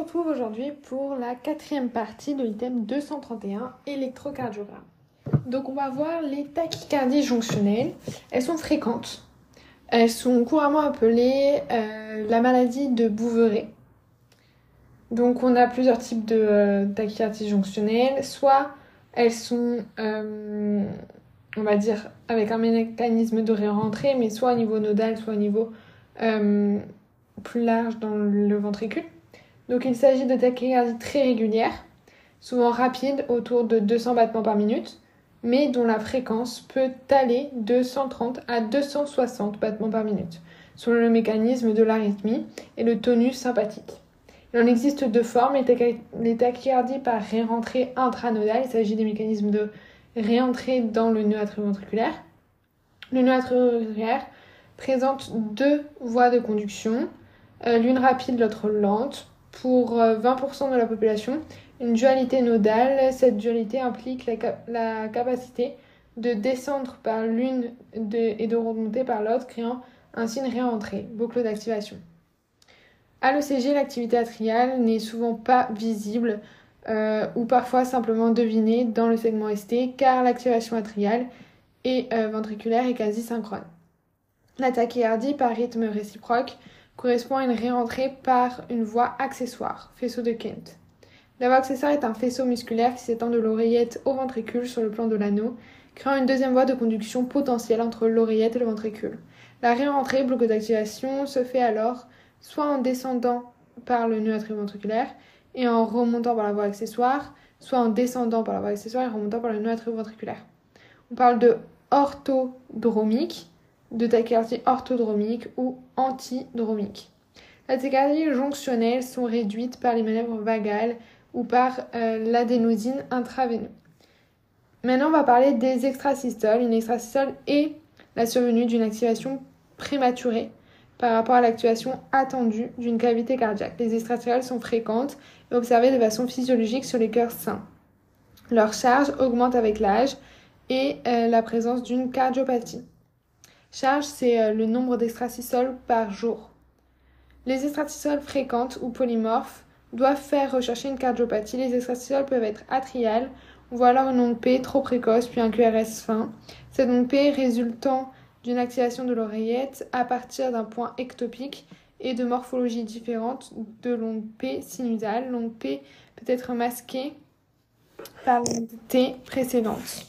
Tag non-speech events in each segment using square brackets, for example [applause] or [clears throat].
retrouve aujourd'hui pour la quatrième partie de l'item 231, électrocardiogramme. Donc on va voir les tachycardies jonctionnelles. Elles sont fréquentes. Elles sont couramment appelées euh, la maladie de Bouveret. Donc on a plusieurs types de euh, tachycardies jonctionnelles. Soit elles sont, euh, on va dire, avec un mécanisme de réentrée, mais soit au niveau nodal, soit au niveau plus large dans le ventricule. Donc il s'agit de tachycardies très régulières, souvent rapides, autour de 200 battements par minute, mais dont la fréquence peut aller de 130 à 260 battements par minute, selon le mécanisme de l'arythmie et le tonus sympathique. Il en existe deux formes, les tachycardies par réentrée intranodale, il s'agit des mécanismes de réentrée dans le nœud atrioventriculaire. Le nœud atrioventriculaire présente deux voies de conduction, euh, l'une rapide, l'autre lente, pour 20% euh, de la population, une dualité nodale. Cette dualité implique la, capacité de descendre par l'une et de remonter par l'autre, créant ainsi une réentrée, boucle d'activation. À l'ECG, l'activité atriale n'est souvent pas visible euh, ou parfois simplement devinée dans le segment ST car l'activation atriale et euh, ventriculaire est quasi synchrone. La tachycardie par rythme réciproque correspond à une réentrée par une voie accessoire, faisceau de Kent. La voie accessoire est un faisceau musculaire qui s'étend de l'oreillette au ventricule sur le plan de l'anneau, créant une deuxième voie de conduction potentielle entre l'oreillette et le ventricule. La réentrée, bloc d'activation, se fait alors soit en descendant par le nœud atrioventriculaire et en remontant par la voie accessoire, soit en descendant par la voie accessoire et remontant par le nœud atrioventriculaire. On parle de orthodromique, de tachycardie orthodromique ou antidromique. Les tachycardies jonctionnelles sont réduites par les manœuvres vagales ou par euh, l'adénosine intraveineuse. Maintenant, on va parler des extrasystoles. Une extrasystole est la survenue d'une activation prématurée par rapport à l'activation attendue d'une cavité cardiaque. Les extrasystoles sont fréquentes et observées de façon physiologique sur les cœurs sains. Leur charge augmente avec l'âge et euh, la présence d'une cardiopathie. Charge, c'est euh, le nombre d'extrasystoles par jour. Les extrasystoles fréquentes ou polymorphes doivent faire rechercher une cardiopathie. Les extrasystoles peuvent être atriales, voit alors une onde P trop précoce puis un QRS fin. Cette onde P résultant d'une activation de l'oreillette à partir d'un point ectopique et de morphologie différente de l'onde P sinusale. L'onde P peut être masquée par l'onde T précédente.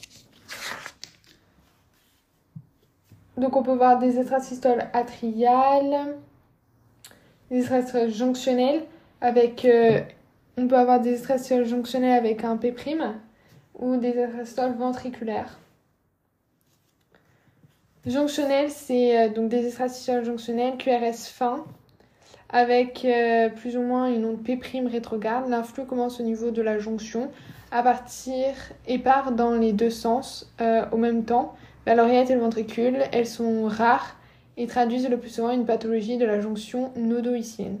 Donc on peut voir des extrasystoles atriales, des extrasystoles jonctionnelles avec euh, on peut avoir des extrasystoles jonctionnelles avec un P' ou des extrasystoles ventriculaires. Jonctionnelles, c'est euh, donc des extrasystoles jonctionnelles QRS fin avec euh, plus ou moins une onde P' rétrograde. L'influx commence au niveau de la jonction à partir et part dans les deux sens au même temps la l'oreillette et le ventricule, elles sont rares et traduisent le plus souvent une pathologie de la jonction nodoïcienne.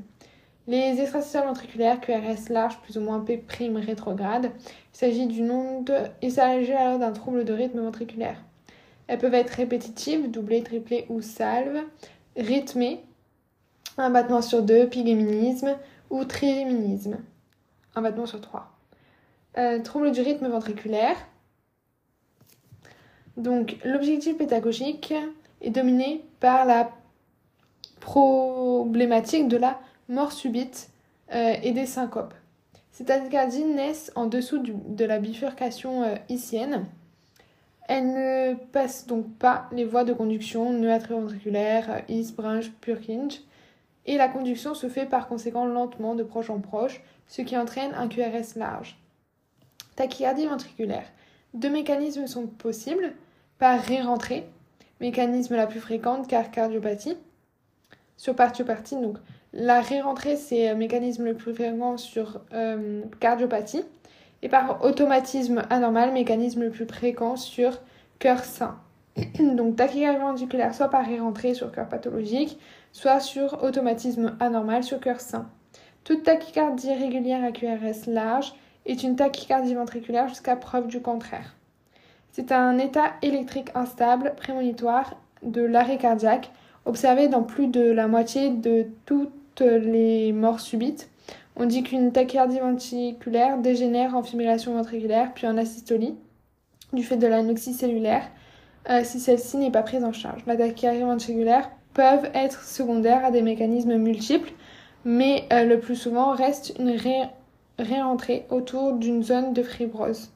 Les extrasystoles ventriculaires QRS large plus ou moins P' rétrograde, il s'agit d'une onde, il s'agit alors d'un trouble de rythme ventriculaire. Elles peuvent être répétitives, doublées, triplées ou salves, rythmées, un battement sur deux, pigéminisme ou trigéminisme, un battement sur trois. Euh, trouble du rythme ventriculaire, donc l'objectif pédagogique est dominé par la problématique de la mort subite euh, et des syncopes. Ces tachycardies naissent en dessous de la bifurcation euh. Elles ne passent donc pas les voies de conduction nœud atrioventriculaire, euh, is, Purkinje, et la conduction se fait par conséquent lentement de proche en proche, ce qui entraîne un QRS large. Tachycardie ventriculaire. Deux mécanismes sont possibles par réentrée, mécanisme la plus fréquente car cardiopathie. Sur partiopathie, donc la réentrée c'est le mécanisme le plus fréquent sur euh, cardiopathie. Et par automatisme anormal, mécanisme le plus fréquent sur cœur sain. [clears throat] donc tachycardie ventriculaire soit par réentrée sur cœur pathologique, soit sur automatisme anormal sur cœur sain. Toute tachycardie régulière à QRS large est une tachycardie ventriculaire jusqu'à preuve du contraire. C'est un état électrique instable prémonitoire de l'arrêt cardiaque observé dans plus de la moitié de toutes les morts subites On dit qu'une tachycardie ventriculaire dégénère en fibrillation ventriculaire puis en asystolie du fait de l'anoxie cellulaire euh, si celle-ci n'est pas prise en charge. La tachycardie ventriculaire peuvent être secondaires à des mécanismes multiples, mais euh, le plus souvent reste une réentrée autour d'une zone de fibrose.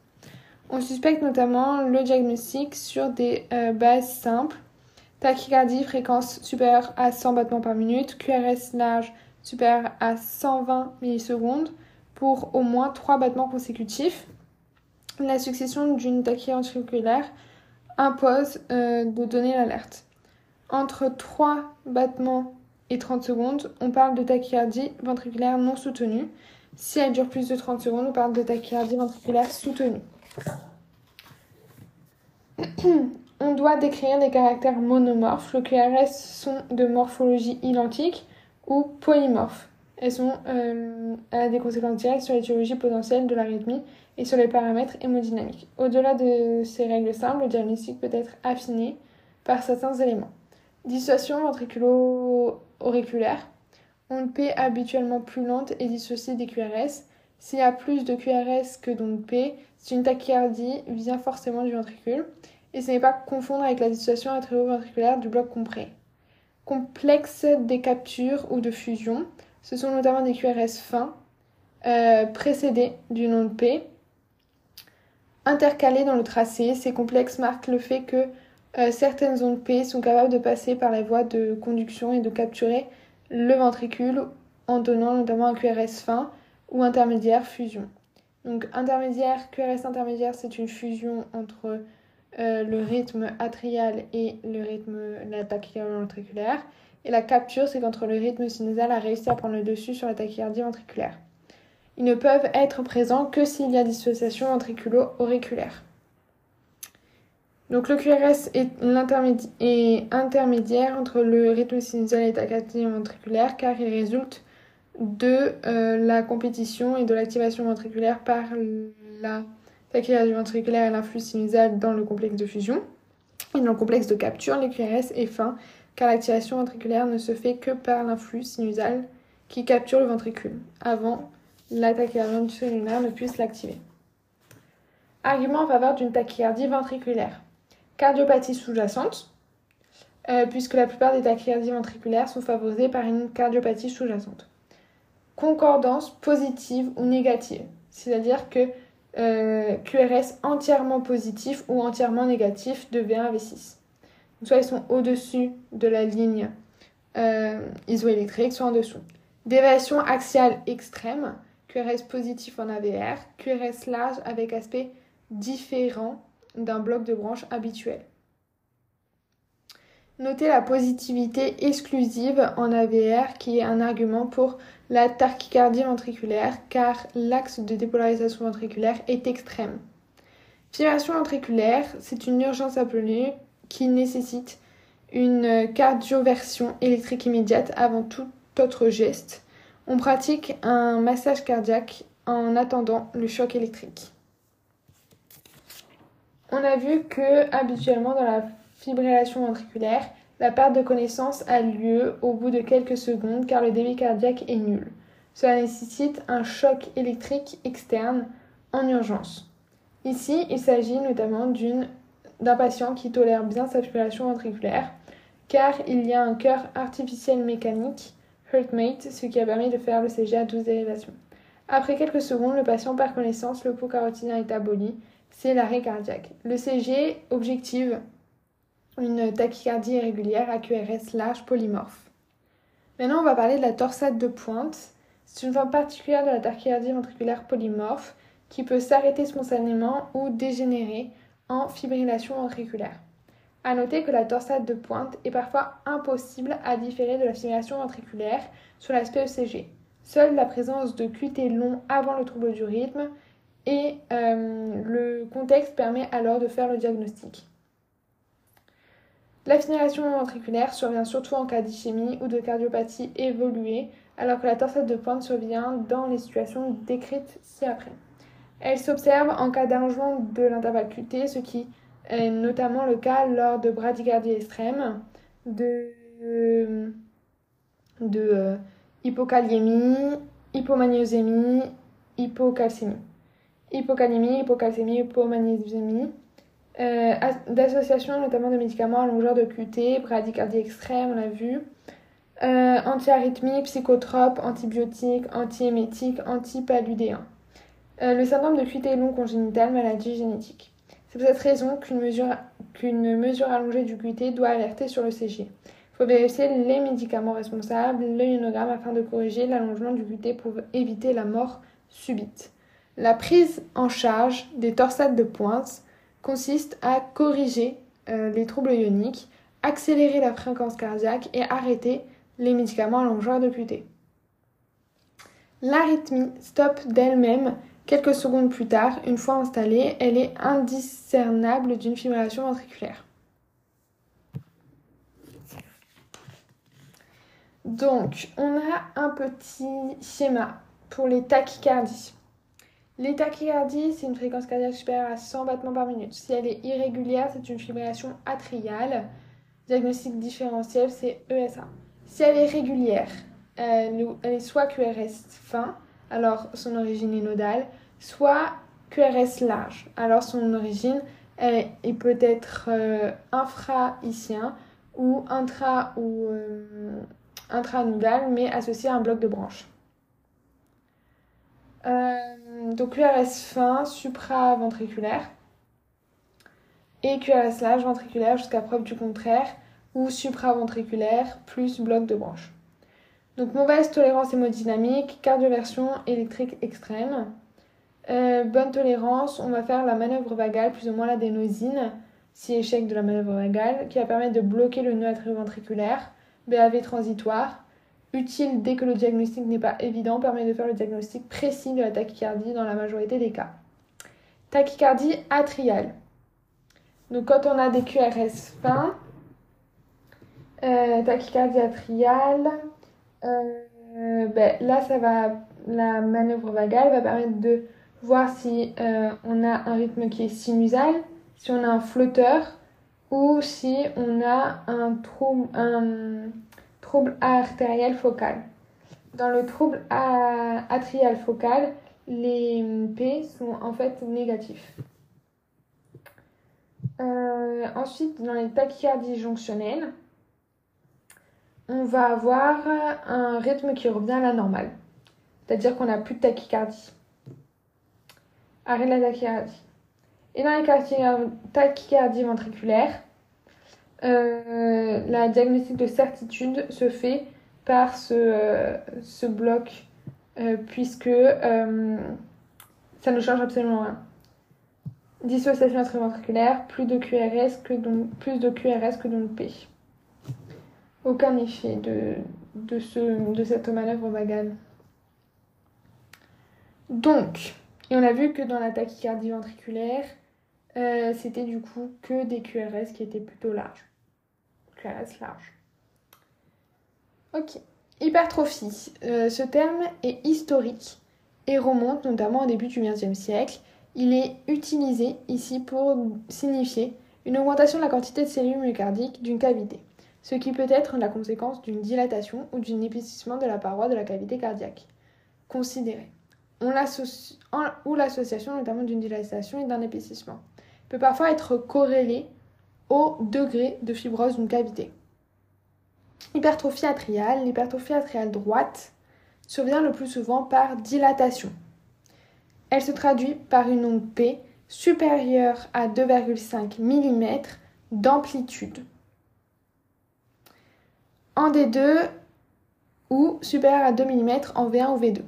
On suspecte notamment le diagnostic sur des euh, bases simples tachycardie fréquence supérieure à 100 battements par minute, QRS large supérieur à 120 millisecondes pour au moins 3 battements consécutifs. La succession d'une tachycardie ventriculaire impose euh, de donner l'alerte. Entre 3 battements et 30 secondes, on parle de tachycardie ventriculaire non soutenue. Si elle dure plus de 30 secondes, on parle de tachycardie ventriculaire soutenue. [clears throat] on doit décrire des caractères monomorphes. Le QRS sont de morphologie identique ou polymorphes. Elles sont euh, a des conséquences directes sur l'étiologie potentielle de l'arythmie et sur les paramètres hémodynamiques. Au-delà de ces règles simples, le diagnostic peut être affiné par certains éléments. Dissociation ventriculo-auriculaire. Onde P habituellement plus lente et dissociée des QRS. S'il y a plus de QRS que d'onde P, c'est une tachycardie vient forcément du ventricule et ce n'est pas confondre avec la dissociation atrioventriculaire du bloc compris. Complexe des captures ou de fusion, ce sont notamment des QRS fins euh, précédés d'une onde P. Intercalés dans le tracé, ces complexes marquent le fait que euh, certaines ondes P sont capables de passer par les voies de conduction et de capturer le ventricule en donnant notamment un QRS fin ou intermédiaire fusion. Donc intermédiaire, QRS intermédiaire, c'est une fusion entre euh, le rythme atrial et le rythme la tachycardie ventriculaire. Et la capture, c'est quand le rythme sinusal a réussi à prendre le dessus sur la tachycardie ventriculaire. Ils ne peuvent être présents que s'il y a dissociation ventriculo-auriculaire. Donc le QRS est, intermédiaire entre le rythme sinusal et la tachycardie ventriculaire car il résulte de euh, la compétition et de l'activation ventriculaire par la tachycardie ventriculaire et l'influx sinusal dans le complexe de fusion. Et dans le complexe de capture, les QRS est fin, car l'activation ventriculaire ne se fait que par l'influx sinusal qui capture le ventricule, avant la tachycardie ventriculaire ne puisse l'activer. Argument en faveur d'une tachycardie ventriculaire. Cardiopathie sous-jacente, euh, puisque la plupart des tachycardies ventriculaires sont favorisées par une cardiopathie sous-jacente. Concordance positive ou négative, c'est-à-dire que euh, QRS entièrement positif ou entièrement négatif de V1 à V6. soit ils sont au-dessus de la ligne euh, isoélectrique, soit en dessous. Déviation axiale extrême, QRS positif en AVR, QRS large avec aspect différent d'un bloc de branche habituel. Notez la positivité exclusive en AVR qui est un argument pour la tachycardie ventriculaire car l'axe de dépolarisation ventriculaire est extrême. Fibrillation ventriculaire, c'est une urgence appelée qui nécessite une cardioversion électrique immédiate avant tout autre geste. On pratique un massage cardiaque en attendant le choc électrique. On a vu que habituellement dans la fibrillation ventriculaire, la perte de connaissance a lieu au bout de quelques secondes car le débit cardiaque est nul. Cela nécessite un choc électrique externe en urgence. Ici, il s'agit notamment d'un patient qui tolère bien sa fibrillation ventriculaire car il y a un cœur artificiel mécanique, HeartMate, ce qui a permis de faire le CG à 12 dérivations. Après quelques secondes, le patient perd connaissance, le pot carotidien est aboli, c'est l'arrêt cardiaque. Le CG objective une tachycardie irrégulière à QRS large polymorphe. Maintenant, on va parler de la torsade de pointe. C'est une forme particulière de la tachycardie ventriculaire polymorphe qui peut s'arrêter spontanément ou dégénérer en fibrillation ventriculaire. A noter que la torsade de pointe est parfois impossible à différer de la fibrillation ventriculaire sur l'aspect ECG. Seule la présence de QT long avant le trouble du rythme et euh, le contexte permet alors de faire le diagnostic. La ventriculaire survient surtout en cas d'ischémie ou de cardiopathie évoluée, alors que la torsade de pointe survient dans les situations décrites ci-après. Elle s'observe en cas d'allongement de l'intervalle QT, ce qui est notamment le cas lors de bradycardie extrême, de, de euh, hypokaliémie hypomagnésémie, hypocalcémie. Hypocalémie, hypocalcémie, hypomagnésémie. Euh, d'association notamment de médicaments allongeurs de QT, bradycardie extrême, on l'a vu. Euh, antiarythmie, psychotropes, antibiotiques, antiémétiques, antipaludéens. Euh, le syndrome de QT long congénital, maladie génétique. C'est pour cette raison qu'une mesure, qu'une mesure allongée du QT doit alerter sur le CG. Il faut vérifier les médicaments responsables, l'œionogramme afin de corriger l'allongement du QT pour éviter la mort subite. La prise en charge des torsades de pointe consiste à corriger euh, les troubles ioniques, accélérer la fréquence cardiaque et arrêter les médicaments allongeurs de QT. L'arythmie stoppe d'elle-même quelques secondes plus tard. Une fois installée, elle est indiscernable d'une fibrillation ventriculaire. Donc, on a un petit schéma pour les tachycardies. Les tachycardies, c'est une fréquence cardiaque supérieure à 100 battements par minute. Si elle est irrégulière, c'est une fibrillation atriale. Diagnostic différentiel, c'est ESA. Si elle est régulière, elle est soit QRS fin, alors son origine est nodale, soit QRS large, alors son origine est, peut être euh, infra-icien ou intra ou euh, intranodal, mais associé à un bloc de branches. Euh, donc QRS fin, supra-ventriculaire, et QRS large ventriculaire jusqu'à preuve du contraire, ou supraventriculaire plus bloc de branche. Donc mauvaise tolérance hémodynamique, cardioversion électrique extrême. Euh, bonne tolérance, on va faire la manœuvre vagale, plus ou moins l'adénosine, si échec de la manœuvre vagale, qui va permettre de bloquer le nœud atrioventriculaire, BAV transitoire. Utile dès que le diagnostic n'est pas évident, permet de faire le diagnostic précis de la tachycardie dans la majorité des cas. Tachycardie atriale. Donc quand on a des QRS fins, euh, tachycardie atriale. Euh, ben, là, ça va, la manœuvre vagale va permettre de voir si euh, on a un rythme qui est sinusal, si on a un flotteur ou si on a un trouble, un trouble artériel focal. Dans le trouble atrial focal, les P sont en fait négatifs. ensuite, dans les tachycardies jonctionnelles, on va avoir un rythme qui revient à la normale. C'est-à-dire qu'on n'a plus de tachycardie. Arrêt la tachycardie. Et dans les tachycardies ventriculaires, euh, la diagnostic de certitude se fait par ce, euh, ce bloc, euh, puisque ça ne change absolument rien. Dissociation atrioventriculaire, plus de QRS que plus de QRS que donc P aucun effet de, de, ce, de cette manœuvre vagale. Donc, et on a vu que dans la tachycardie ventriculaire, euh, c'était du coup que des QRS qui étaient plutôt larges. QRS larges. Ok. Hypertrophie. Euh, ce terme est historique et remonte notamment au début du XXe siècle. Il est utilisé ici pour signifier une augmentation de la quantité de cellules myocardiques d'une cavité ce qui peut être la conséquence d'une dilatation ou d'un épaississement de la paroi de la cavité cardiaque. Considéré. ou l'association notamment d'une dilatation et d'un épaississement peut parfois être corrélée au degré de fibrose d'une cavité. Hypertrophie atriale. L'hypertrophie atriale droite survient le plus souvent par dilatation. Elle se traduit par une onde P supérieure à 2,5 mm d'amplitude en D2 ou supérieur à 2 mm en V1 ou V2.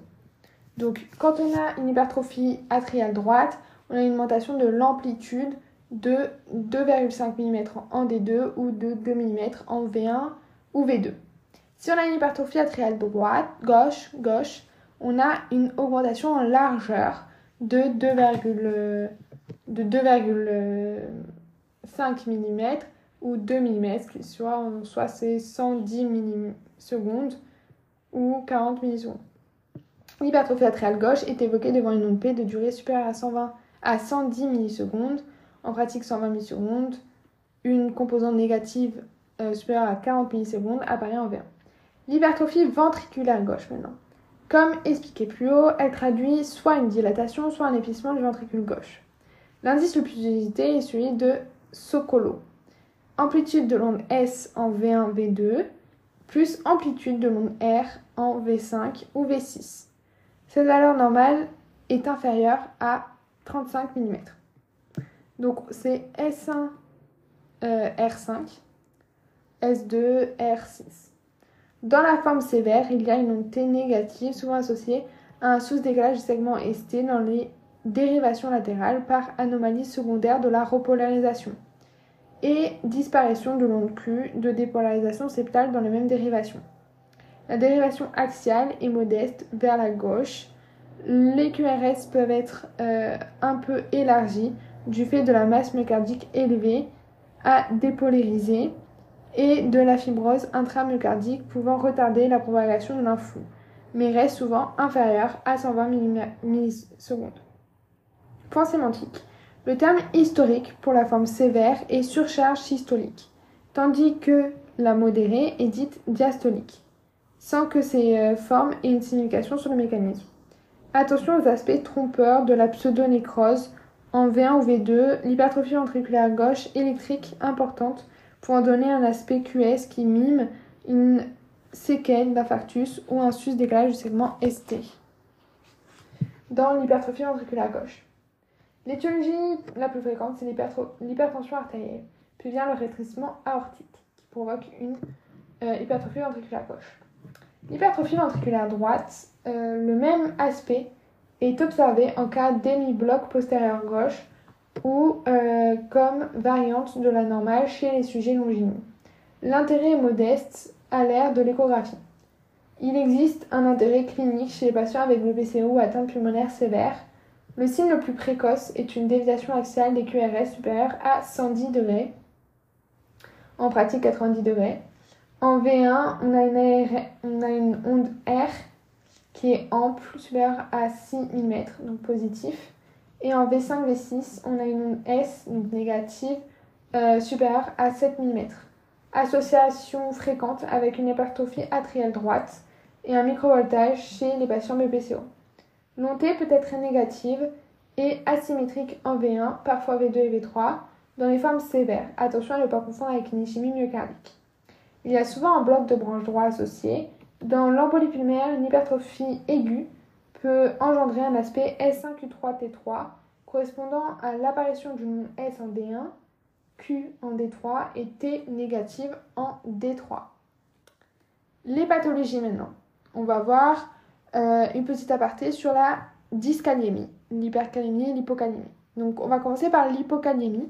Donc quand on a une hypertrophie atriale droite, on a une augmentation de l'amplitude de 2,5 mm en D2 ou de 2 mm en V1 ou V2. Si on a une hypertrophie atriale droite, gauche, gauche, on a une augmentation en largeur de 2,5 mm ou 2 mm, soit, soit c'est 110 millisecondes ou 40 millisecondes. L'hypertrophie atriale gauche est évoquée devant une onde P de durée supérieure à 120 à 110 millisecondes, en pratique 120 millisecondes. Une composante négative euh, supérieure à 40 millisecondes apparaît en V1. L'hypertrophie ventriculaire gauche maintenant. Comme expliqué plus haut, elle traduit soit une dilatation, soit un épaississement du ventricule gauche. L'indice le plus usité est celui de Sokolo. Amplitude de l'onde S en V1, V2, plus amplitude de l'onde R en V5 ou V6. Cette valeur normale est inférieure à 35 mm. Donc c'est S1 R5, S2 R6. Dans la forme sévère, il y a une onde T négative souvent associée à un sous-décalage du segment ST dans les dérivations latérales par anomalie secondaire de la repolarisation et disparition de l'onde Q de dépolarisation septale dans les mêmes dérivations. La dérivation axiale est modeste vers la gauche. Les QRS peuvent être euh, un peu élargis du fait de la masse myocardique élevée à dépolariser et de la fibrose intramyocardique pouvant retarder la propagation de l'influx, mais reste souvent inférieure à 120 millisecondes. Point sémantique. Le terme historique pour la forme sévère est surcharge systolique, tandis que la modérée est dite diastolique, sans que ces euh, formes aient une signification sur le mécanisme. Attention aux aspects trompeurs de la pseudonécrose en V1 ou V2, l'hypertrophie ventriculaire gauche électrique importante pour en donner un aspect QS qui mime une séquelle d'infarctus ou un sus-décalage du segment ST dans l'hypertrophie ventriculaire gauche. L'étiologie la plus fréquente, c'est l'hypertension artérielle, puis vient le rétrécissement aortique, qui provoque une euh, hypertrophie ventriculaire gauche. L'hypertrophie ventriculaire droite, euh, le même aspect est observé en cas d'hémibloc postérieur gauche ou euh, comme variante de la normale chez les sujets longineux. L'intérêt est modeste à l'ère de l'échographie. Il existe un intérêt clinique chez les patients avec le PCO ou atteinte pulmonaire sévère le signe le plus précoce est une déviation axiale des QRS supérieure à 110 degrés, en pratique 90 degrés. En V1, on a une, onde R qui est ample, supérieure à 6 mm, donc positif. Et en V5, V6, on a une onde S, donc négative, euh, supérieure à 7 mm. Association fréquente avec une hypertrophie atriale droite et un microvoltage chez les patients BPCO. L'onté peut être négative et asymétrique en V1, parfois V2 et V3, dans les formes sévères. Attention à ne pas confondre avec une ischémie myocardique. Il y a souvent un bloc de branche droit associé. Dans l'embolie pulmonaire, une hypertrophie aiguë peut engendrer un aspect S1Q3T3 correspondant à l'apparition d'une S en D1, Q en D3 et T négative en D3. Les pathologies maintenant. On va voir euh, une petite aparté sur la dyskaliémie, l'hypercalémie et l'hypocalémie. Donc on va commencer par l'hypocalémie.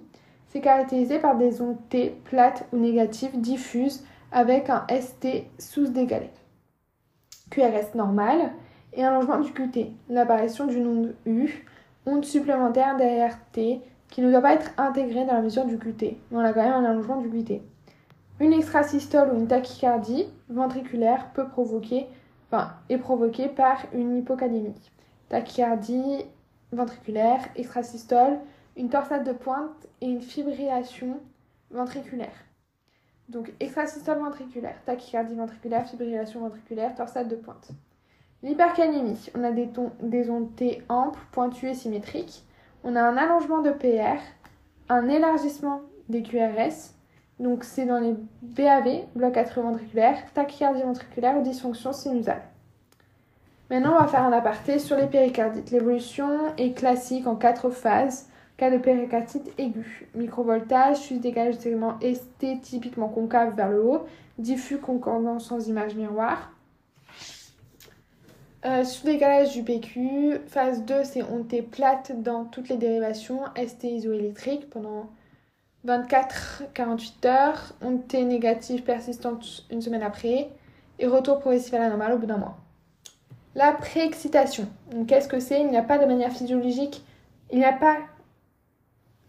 C'est caractérisé par des ondes T plates ou négatives diffuses avec un ST sous-dégalé. QRS normal et un allongement du QT, l'apparition d'une onde U, onde supplémentaire d'ART qui ne doit pas être intégrée dans la mesure du QT. Mais on a quand même un allongement du QT. Une extrasystole ou une tachycardie ventriculaire peut provoquer enfin, est provoquée par une hypocalémie. Tachycardie ventriculaire, extrasystole, une torsade de pointe et une fibrillation ventriculaire. Donc extrasystole ventriculaire, tachycardie ventriculaire, fibrillation ventriculaire, torsade de pointe. L'hypercalémie, on a des, des ondes T amples, pointues et symétriques. On a un allongement de PR, un élargissement des QRS, donc c'est dans les BAV, bloc atrioventriculaire, tachycardie ventriculaire ou dysfonction sinusale. Maintenant, on va faire un aparté sur les péricardites. L'évolution est classique en quatre phases. Cas de péricardite aiguë. Microvoltage, sus décalage du segment ST typiquement concave vers le haut, diffus concordant sans image miroir. Euh, sous décalage du PQ. Phase 2, c'est onté plate dans toutes les dérivations, ST isoélectrique pendant 24-48 heures, T négative persistante une semaine après, et retour progressif à la normale au bout d'un mois. La préexcitation. Qu'est-ce que c'est? Il n'y a pas de manière physiologique, il n'y a pas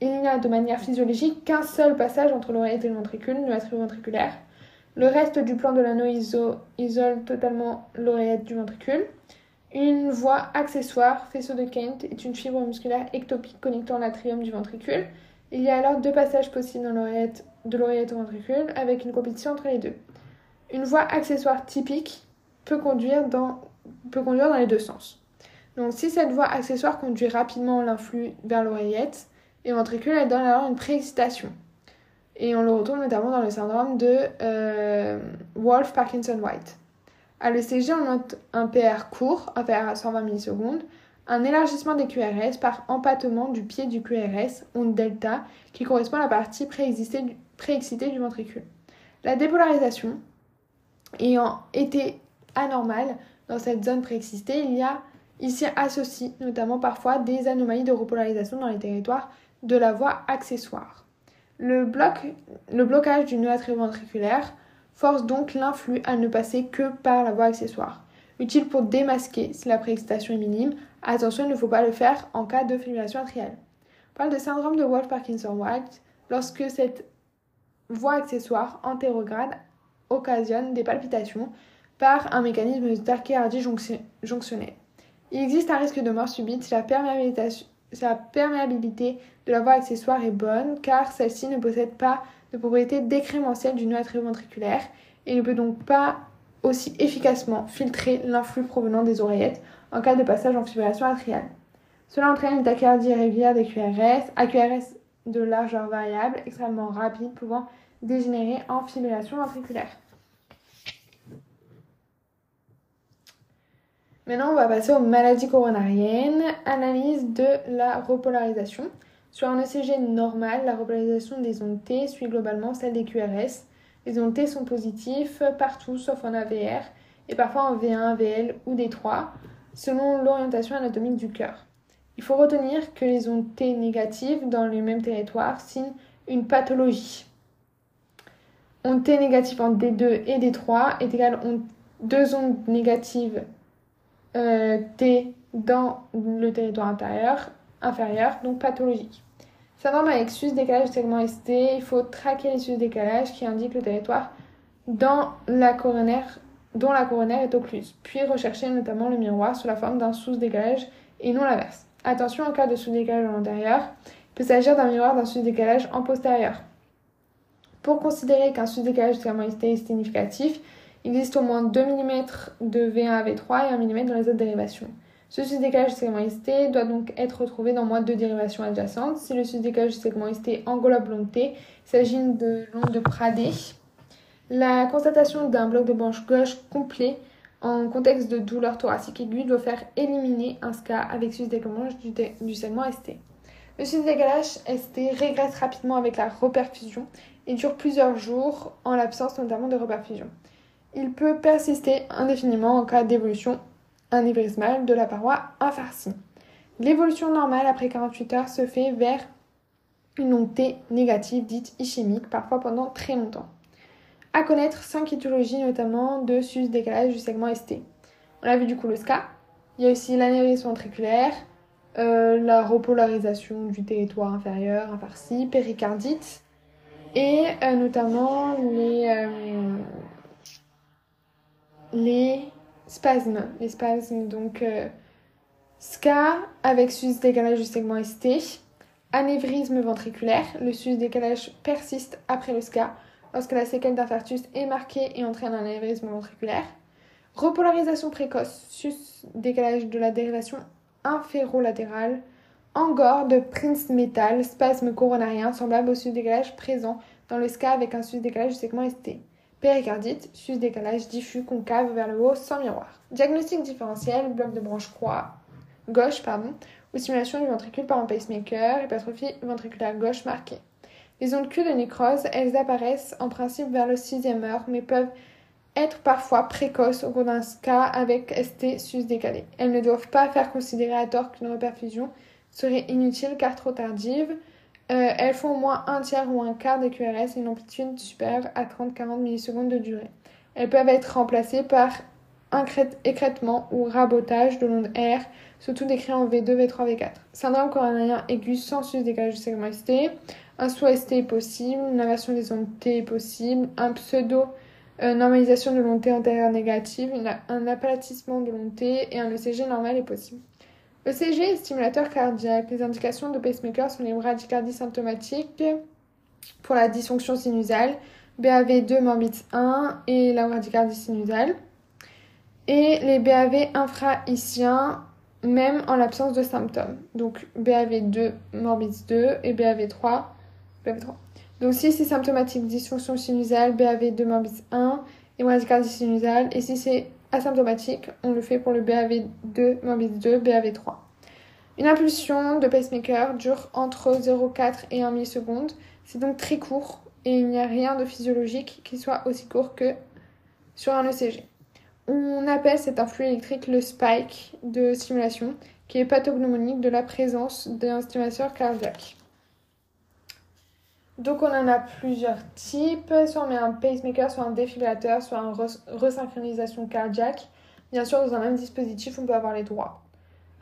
il n'y a de manière physiologique qu'un seul passage entre l'oreillette et le ventricule, le ventriculaire. Le reste du plan de l'anneau isole totalement l'oreillette du ventricule. Une voie accessoire, faisceau de Kent, est une fibre musculaire ectopique connectant l'atrium du ventricule il y a alors deux passages possibles dans l'oreillette, de l'oreillette au ventricule avec une compétition entre les deux. Une voie accessoire typique peut conduire dans peut conduire dans les deux sens. Donc si cette voie accessoire conduit rapidement l'influx vers l'oreillette et ventricule, elle donne alors une préexcitation. Et on le retrouve notamment dans le syndrome de euh, Wolf-Parkinson-White. À l'ECG, on note un PR court, inférieur à 120 millisecondes, un élargissement des QRS par empattement du pied du QRS, onde delta, qui correspond à la partie préexcitée du ventricule. La dépolarisation ayant été anormale dans cette zone préexcitée, il y a ici associé notamment parfois des anomalies de repolarisation dans les territoires de la voie accessoire. Le, bloc, le blocage du nœud atrioventriculaire force donc l'influx à ne passer que par la voie accessoire. Utile pour démasquer si la préexcitation est minime. Attention, il ne faut pas le faire en cas de fibrillation atriale. On parle de syndrome de Wolff-Parkinson-White lorsque cette voie accessoire antérograde occasionne des palpitations par un mécanisme de jonctionnelle. Il existe un risque de mort subite si la, perméabilité de la voie accessoire est bonne, car celle-ci ne possède pas de propriété décrémentielle du nœud atrioventriculaire et ne peut donc pas aussi efficacement filtrer l'influx provenant des oreillettes en cas de passage en fibrillation atriale. Cela entraîne une tachycardie irrégulière des QRS, AQRS de largeur variable, extrêmement rapide, pouvant dégénérer en fibrillation ventriculaire. Maintenant, on va passer aux maladies coronariennes. Analyse de la repolarisation. Sur un ECG normal, la repolarisation des ondes T suit globalement celle des QRS. Les ondes T sont positifs partout sauf en AVR et parfois en V1, VL ou D3 selon l'orientation anatomique du cœur. Il faut retenir que les ondes T négatives dans le même territoire signent une pathologie. Onde T négative en D2 et D3 est égale à deux ondes négatives euh, T dans le territoire intérieur, inférieur, donc pathologique. Syndrome avec sus décalage du segment ST, il faut traquer les sus décalages qui indiquent le territoire dans la coronaire, dont la coronaire est occluse, puis rechercher notamment le miroir sous la forme d'un sous-décalage et non l'inverse. Attention en cas de sous-décalage en antérieur, il peut s'agir d'un miroir d'un sous-décalage en postérieur. Pour considérer qu'un sous-décalage du segment ST est significatif, il existe au moins 2 mm de V1 à V3 et 1 mm dans les autres dérivations. Ce sous-décalage du segment ST doit donc être retrouvé dans moins de dérivations adjacentes. Si le sous-décalage du segment ST englobe l'onde T, il s'agit de l'onde de Pradé. La constatation d'un bloc de branche gauche complet en contexte de douleur thoracique aiguë doit faire éliminer un SCA avec sous-décalage du, segment ST. Le sous-décalage ST régresse rapidement avec la reperfusion et dure plusieurs jours en l'absence notamment de reperfusion. Il peut persister indéfiniment en cas d'évolution anévrismale de la paroi infarcie. L'évolution normale après 48 heures se fait vers une T négative dite ischémique, parfois pendant très longtemps. À connaître 5 étiologies notamment de sus-décalage du segment ST. On a vu du coup le SCA, il y a aussi l'anévrisme ventriculaire, euh, la repolarisation du territoire inférieur, infarcie, péricardite, et euh, notamment les, euh, les spasmes. Les spasmes, donc euh, avec sus-décalage du segment ST, anévrisme ventriculaire. Le sus-décalage persiste après le SCA lorsque la séquelle d'infarctus est marquée et entraîne un anévrisme ventriculaire. Repolarisation précoce, sus-décalage de la dérivation inférolatérale. Angor de Prince Metal, spasme coronarien semblable au sus-décalage présent dans le SCA avec un sus-décalage du segment ST. Péricardite, sus-décalage diffus concave vers le haut sans miroir. Diagnostic différentiel, bloc de branche croix gauche, pardon, ou simulation du ventricule par un pacemaker, hypertrophie ventriculaire gauche marquée. Les ondes Q de nécrose, elles apparaissent en principe vers le sixième heure, mais peuvent être parfois précoces au cours d'un cas avec ST sus-décalé. Elles ne doivent pas faire considérer à tort qu'une reperfusion serait inutile car trop tardive. Euh, elles font au moins un tiers ou un quart des QRS et une amplitude supérieure à 30-40 millisecondes de durée. Elles peuvent être remplacées par un écrètement ou rabotage de l'onde R, surtout décrit en V2, V3, V4. Syndrome coronarien aigu sans sus-décalage du segment ST. Un sous-ST est possible, une inversion des ondes T est possible, un pseudo-normalisation de l'onde T antérieure négative, un aplatissement de l'onde T et un ECG normal est possible. ECG est stimulateur cardiaque. Les indications de pacemaker sont les bradycardies symptomatiques pour la dysfonction sinusale, BAV2 morbide 1 et la bradycardie sinusale. et les BAV infra-issiens, même en l'absence de symptômes. Donc BAV2, morbis 2 et BAV3, BAV3. Donc si c'est symptomatique, dysfonction sinusale, BAV2, morbis 1 et bradycardie sinusale. Et si c'est asymptomatique, on le fait pour le BAV2, morbis 2, BAV3. Une impulsion de pacemaker dure entre 0,4 et 1 milliseconde. C'est donc très court et il n'y a rien de physiologique qui soit aussi court que sur un ECG. On appelle cet influx électrique le spike de stimulation, qui est pathognomonique de la présence d'un stimulateur cardiaque. Donc on en a plusieurs types, soit on met un pacemaker, soit un défibrillateur, soit une resynchronisation cardiaque. Bien sûr, dans un même dispositif, on peut avoir les droits.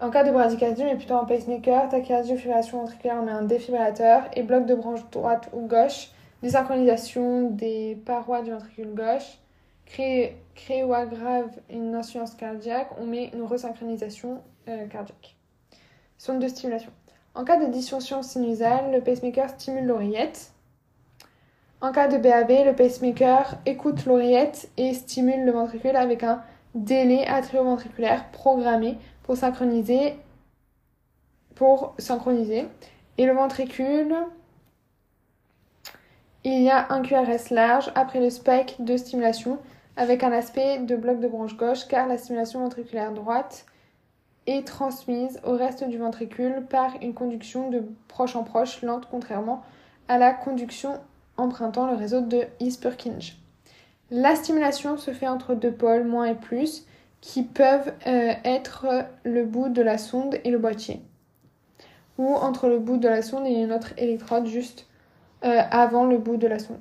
En cas de bradycardie, on met plutôt un pacemaker, tachycardie fibrillation ventriculaire, on met un défibrillateur et bloc de branche droite ou gauche, désynchronisation des parois du ventricule gauche, créer ou aggrave une insuffisance cardiaque, on met une resynchronisation euh, cardiaque. Sonde de stimulation. En cas de dysfonction sinusale, le pacemaker stimule l'oreillette. En cas de BAV, le pacemaker écoute l'oreillette et stimule le ventricule avec un délai atrioventriculaire programmé pour synchroniser, pour synchroniser. Et le ventricule, il y a un QRS large après le spike de stimulation avec un aspect de bloc de branche gauche car la stimulation ventriculaire droite est transmise au reste du ventricule par une conduction de proche en proche lente contrairement à la conduction empruntant le réseau de His-Purkinje. La stimulation se fait entre deux pôles, moins et plus, qui peuvent euh, être le bout de la sonde et le boîtier. Ou entre le bout de la sonde et une autre électrode juste euh, avant le bout de la sonde.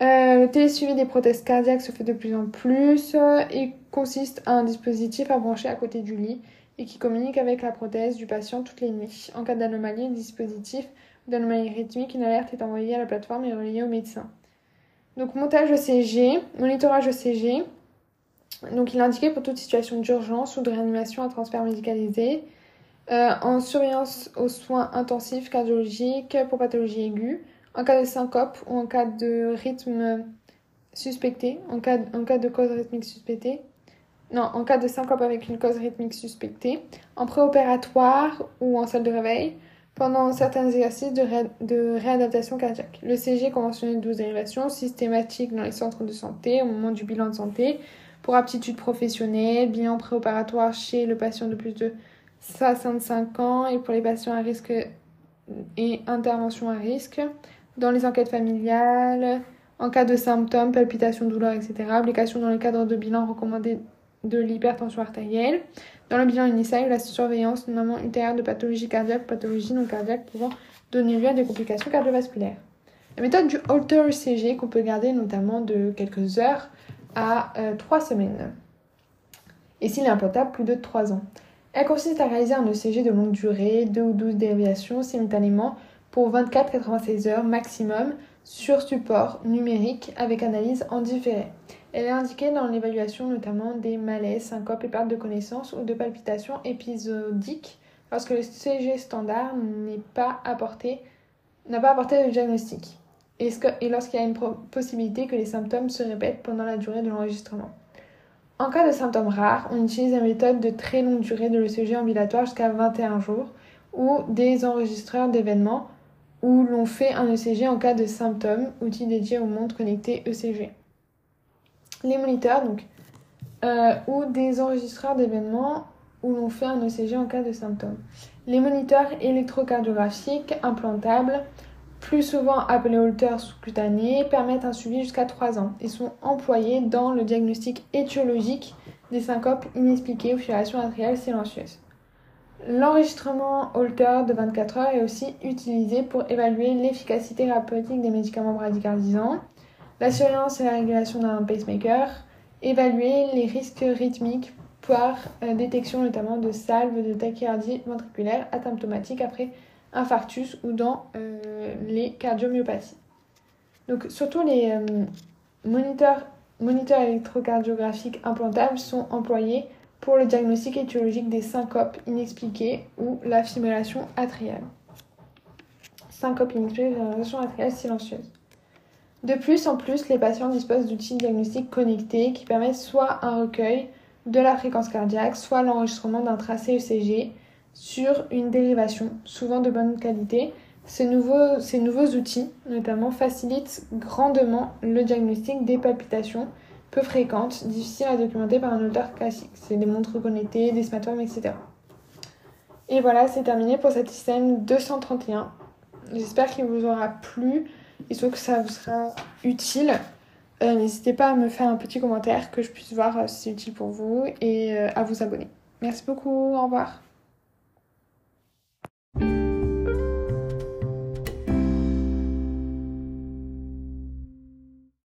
Euh, le télésuivi des prothèses cardiaques se fait de plus en plus et consiste à un dispositif à brancher à côté du lit et qui communique avec la prothèse du patient toutes les nuits. En cas d'anomalie, le dispositif ou d'anomalie rythmique, une alerte est envoyée à la plateforme et reliée au médecin. Donc montage ECG, monitorage ECG. Donc il est indiqué pour toute situation d'urgence ou de réanimation à transfert médicalisé. Euh, en surveillance aux soins intensifs cardiologiques pour pathologie aiguë en cas de syncope ou en cas de rythme suspecté, en cas de cause rythmique suspectée, non, en cas de syncope avec une cause rythmique suspectée, en préopératoire ou en salle de réveil, pendant certains exercices de, réadaptation cardiaque. Le CG conventionné de 12 dérivations, systématique dans les centres de santé au moment du bilan de santé, pour aptitude professionnelle, bilan préopératoire chez le patient de plus de 65 ans et pour les patients à risque et intervention à risque, dans les enquêtes familiales, en cas de symptômes, palpitations, douleurs, etc. Application dans le cadre de bilan recommandé de l'hypertension artérielle. Dans le bilan initial, la surveillance notamment ultérieure de pathologie cardiaque, pathologie non cardiaque pouvant donner lieu à des complications cardiovasculaires. La méthode du Holter ECG qu'on peut garder notamment de quelques heures à euh, trois 3 semaines. Et s'il est implantable, plus de 3 ans. Elle consiste à réaliser un ECG de longue durée, 2 ou 12 déviations simultanément pour 24-96 heures maximum sur support numérique avec analyse en différé. Elle est indiquée dans l'évaluation notamment des malaises, syncopes et pertes de connaissance ou de palpitations épisodiques lorsque le CG standard n'est pas apporté, n'a pas apporté de diagnostic et, lorsqu'il y a une possibilité que les symptômes se répètent pendant la durée de l'enregistrement. En cas de symptômes rares, on utilise la méthode de très longue durée de l'ECG ambulatoire jusqu'à 21 jours ou des enregistreurs d'événements où l'on fait un ECG en cas de symptômes, outil dédié aux montres connectées ECG. Les moniteurs, donc, euh, ou des enregistreurs d'événements où l'on fait un ECG en cas de symptômes. Les moniteurs électrocardiographiques implantables, plus souvent appelés holter sous-cutanés, permettent un suivi jusqu'à 3 ans et sont employés dans le diagnostic étiologique des syncopes inexpliquées ou fibrillations atriales silencieuses. L'enregistrement Holter de 24 heures est aussi utilisé pour évaluer l'efficacité thérapeutique des médicaments bradycardisants, la surveillance et la régulation d'un pacemaker, évaluer les risques rythmiques par euh, détection notamment de salves de tachycardie ventriculaire asymptomatique après infarctus ou dans euh, les cardiomyopathies. Donc surtout les euh, moniteurs, électrocardiographiques implantables sont employés pour le diagnostic étiologique des syncopes inexpliquées ou la fibrillation atriale. Syncope inexpliquée, fibrillation atriale silencieuse. De plus en plus, les patients disposent d'outils diagnostiques connectés qui permettent soit un recueil de la fréquence cardiaque, soit l'enregistrement d'un tracé ECG sur une dérivation, souvent de bonne qualité. Ces nouveaux, outils, notamment, facilitent grandement le diagnostic des palpitations peu fréquentes, difficiles à documenter par un auteur classique. C'est des montres connectées, des smartphones, etc. Et voilà, c'est terminé pour cette système 231. J'espère qu'il vous aura plu. Il faut que ça vous sera utile. Euh, n'hésitez pas à me faire un petit commentaire que je puisse voir euh, si c'est utile pour vous et euh, à vous abonner. Merci beaucoup, au revoir.